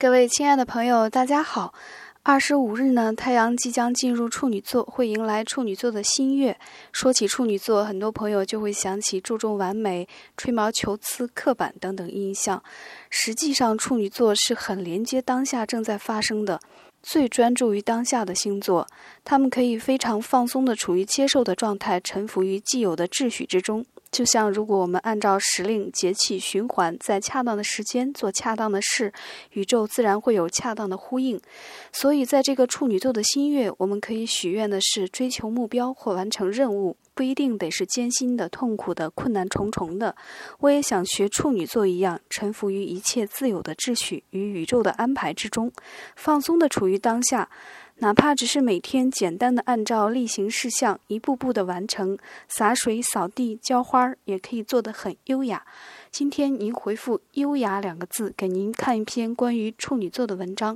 各位亲爱的朋友，大家好。二十五日呢，太阳即将进入处女座，会迎来处女座的新月。说起处女座，很多朋友就会想起注重完美、吹毛求疵、刻板等等印象。实际上，处女座是很连接当下正在发生的。最专注于当下的星座，他们可以非常放松地处于接受的状态，臣服于既有的秩序之中。就像如果我们按照时令节气循环，在恰当的时间做恰当的事，宇宙自然会有恰当的呼应。所以，在这个处女座的新月，我们可以许愿的是追求目标或完成任务。不一定得是艰辛的、痛苦的、困难重重的。我也想学处女座一样，臣服于一切自有的秩序与宇宙的安排之中，放松的处于当下，哪怕只是每天简单的按照例行事项一步步的完成，洒水、扫地、浇花，也可以做得很优雅。今天您回复“优雅”两个字，给您看一篇关于处女座的文章。